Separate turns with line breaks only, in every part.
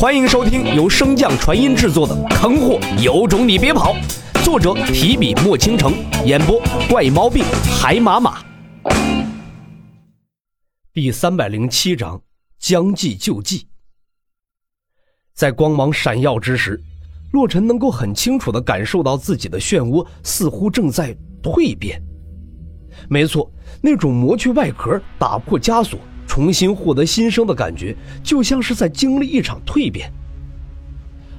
欢迎收听由升降传音制作的《坑货有种你别跑》，作者提笔墨倾城，演播怪毛病海马马。第三百零七章：将计就计。在光芒闪耀之时，洛尘能够很清楚的感受到自己的漩涡似乎正在蜕变。没错，那种磨去外壳、打破枷锁。重新获得新生的感觉，就像是在经历一场蜕变。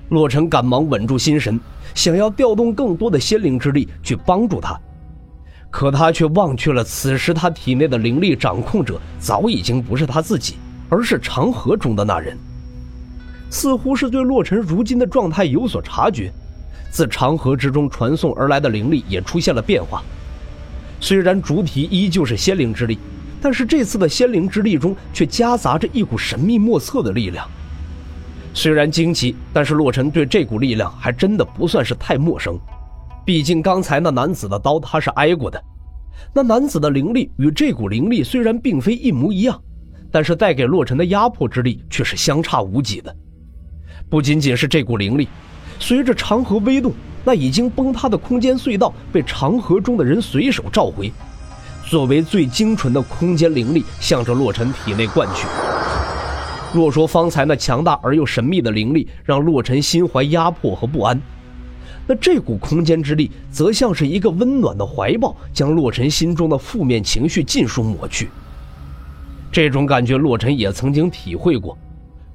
洛尘赶忙稳住心神，想要调动更多的仙灵之力去帮助他，可他却忘却了，此时他体内的灵力掌控者早已经不是他自己，而是长河中的那人。似乎是对洛尘如今的状态有所察觉，自长河之中传送而来的灵力也出现了变化。虽然主体依旧是仙灵之力。但是这次的仙灵之力中却夹杂着一股神秘莫测的力量。虽然惊奇，但是洛尘对这股力量还真的不算是太陌生。毕竟刚才那男子的刀他是挨过的。那男子的灵力与这股灵力虽然并非一模一样，但是带给洛尘的压迫之力却是相差无几的。不仅仅是这股灵力，随着长河微动，那已经崩塌的空间隧道被长河中的人随手召回。作为最精纯的空间灵力，向着洛尘体内灌去。若说方才那强大而又神秘的灵力让洛尘心怀压迫和不安，那这股空间之力则像是一个温暖的怀抱，将洛尘心中的负面情绪尽数抹去。这种感觉，洛尘也曾经体会过。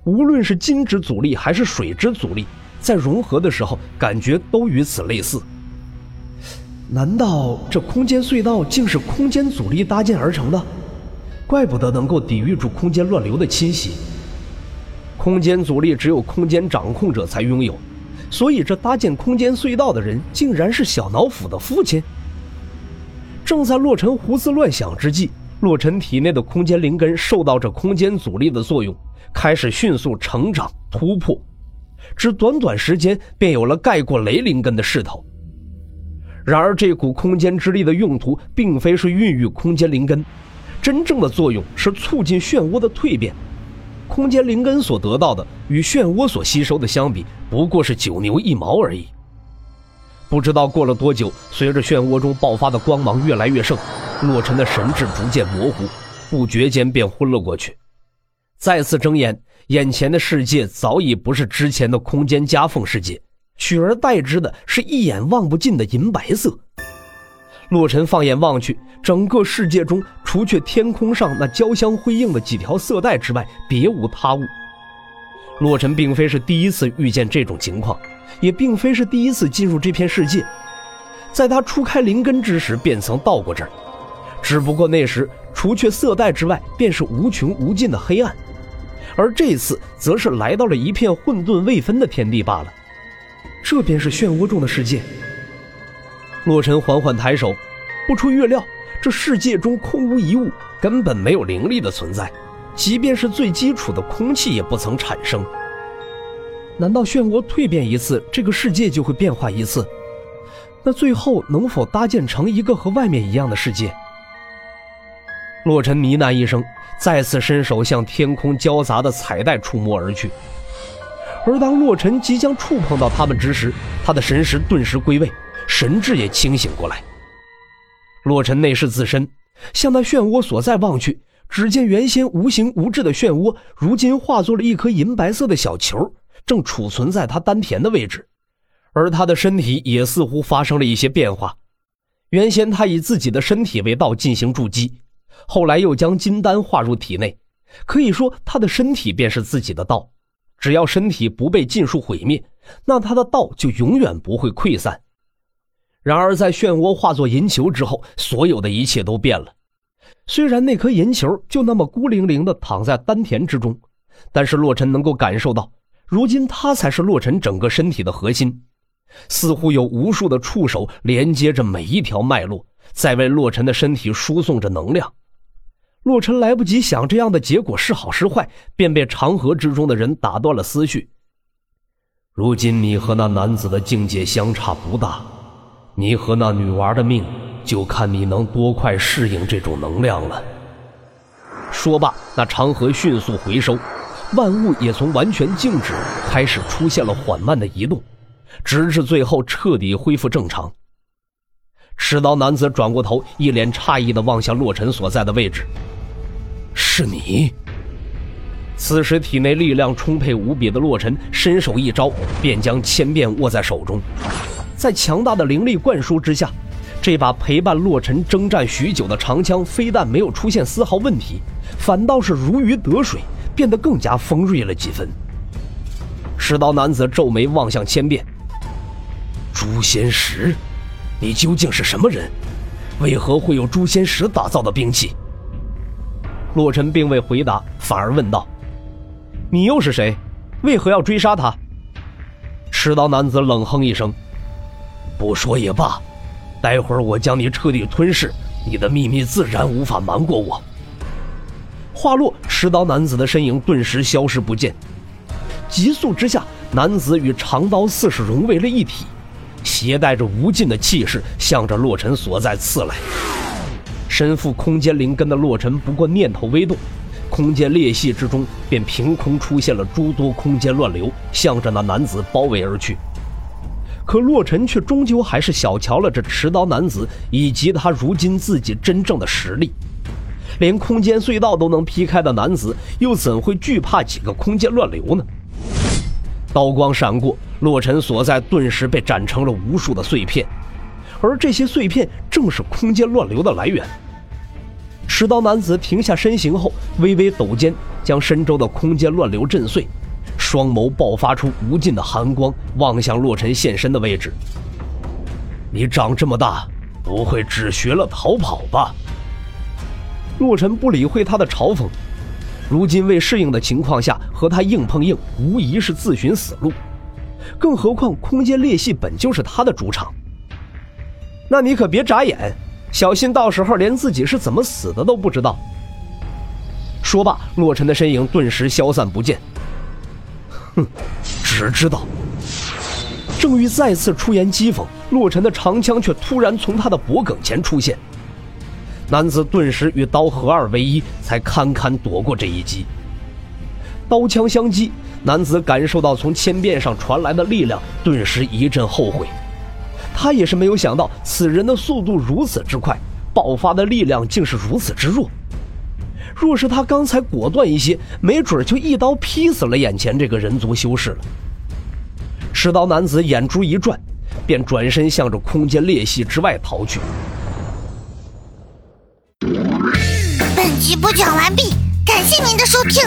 无论是金之阻力还是水之阻力，在融合的时候，感觉都与此类似。难道这空间隧道竟是空间阻力搭建而成的？怪不得能够抵御住空间乱流的侵袭。空间阻力只有空间掌控者才拥有，所以这搭建空间隧道的人竟然是小脑斧的父亲。正在洛尘胡思乱想之际，洛尘体内的空间灵根受到这空间阻力的作用，开始迅速成长突破，只短短时间便有了盖过雷灵根的势头。然而，这股空间之力的用途并非是孕育空间灵根，真正的作用是促进漩涡的蜕变。空间灵根所得到的，与漩涡所吸收的相比，不过是九牛一毛而已。不知道过了多久，随着漩涡中爆发的光芒越来越盛，洛尘的神智逐渐模糊，不觉间便昏了过去。再次睁眼，眼前的世界早已不是之前的空间夹缝世界。取而代之的是一眼望不尽的银白色。洛尘放眼望去，整个世界中除却天空上那交相辉映的几条色带之外，别无他物。洛尘并非是第一次遇见这种情况，也并非是第一次进入这片世界。在他初开灵根之时，便曾到过这儿，只不过那时除却色带之外，便是无穷无尽的黑暗，而这次则是来到了一片混沌未分的天地罢了。这便是漩涡中的世界。洛尘缓缓抬手，不出预料，这世界中空无一物，根本没有灵力的存在，即便是最基础的空气也不曾产生。难道漩涡蜕变一次，这个世界就会变化一次？那最后能否搭建成一个和外面一样的世界？洛尘呢喃一声，再次伸手向天空交杂的彩带触摸而去。而当洛尘即将触碰到他们之时，他的神识顿时归位，神智也清醒过来。洛尘内视自身，向那漩涡所在望去，只见原先无形无质的漩涡，如今化作了一颗银白色的小球，正储存在他丹田的位置。而他的身体也似乎发生了一些变化。原先他以自己的身体为道进行筑基，后来又将金丹化入体内，可以说他的身体便是自己的道。只要身体不被尽数毁灭，那他的道就永远不会溃散。然而，在漩涡化作银球之后，所有的一切都变了。虽然那颗银球就那么孤零零地躺在丹田之中，但是洛尘能够感受到，如今他才是洛尘整个身体的核心，似乎有无数的触手连接着每一条脉络，在为洛尘的身体输送着能量。洛尘来不及想这样的结果是好是坏，便被长河之中的人打断了思绪。如今你和那男子的境界相差不大，你和那女娃的命就看你能多快适应这种能量了。说罢，那长河迅速回收，万物也从完全静止开始出现了缓慢的移动，直至最后彻底恢复正常。持刀男子转过头，一脸诧异地望向洛尘所在的位置。是你。此时体内力量充沛无比的洛尘伸手一招，便将千变握在手中。在强大的灵力灌输之下，这把陪伴洛尘征战许久的长枪，非但没有出现丝毫问题，反倒是如鱼得水，变得更加锋锐了几分。持刀男子皱眉望向千变，诛仙石。你究竟是什么人？为何会有诛仙石打造的兵器？洛尘并未回答，反而问道：“你又是谁？为何要追杀他？”持刀男子冷哼一声：“不说也罢，待会儿我将你彻底吞噬，你的秘密自然无法瞒过我。”话落，持刀男子的身影顿时消失不见。急速之下，男子与长刀似是融为了一体。携带着无尽的气势，向着洛尘所在刺来。身负空间灵根的洛尘，不过念头微动，空间裂隙之中便凭空出现了诸多空间乱流，向着那男子包围而去。可洛尘却终究还是小瞧了这持刀男子以及他如今自己真正的实力。连空间隧道都能劈开的男子，又怎会惧怕几个空间乱流呢？刀光闪过，洛尘所在顿时被斩成了无数的碎片，而这些碎片正是空间乱流的来源。持刀男子停下身形后，微微抖肩，将身周的空间乱流震碎，双眸爆发出无尽的寒光，望向洛尘现身的位置。你长这么大，不会只学了逃跑吧？洛尘不理会他的嘲讽。如今未适应的情况下和他硬碰硬，无疑是自寻死路。更何况空间裂隙本就是他的主场。那你可别眨眼，小心到时候连自己是怎么死的都不知道。说罢，洛尘的身影顿时消散不见。哼，只知道。正欲再次出言讥讽，洛尘的长枪却突然从他的脖颈前出现。男子顿时与刀合二为一，才堪堪躲过这一击。刀枪相击，男子感受到从千变上传来的力量，顿时一阵后悔。他也是没有想到，此人的速度如此之快，爆发的力量竟是如此之弱。若是他刚才果断一些，没准就一刀劈死了眼前这个人族修士了。持刀男子眼珠一转，便转身向着空间裂隙之外逃去。
本集播讲完毕，感谢您的收听。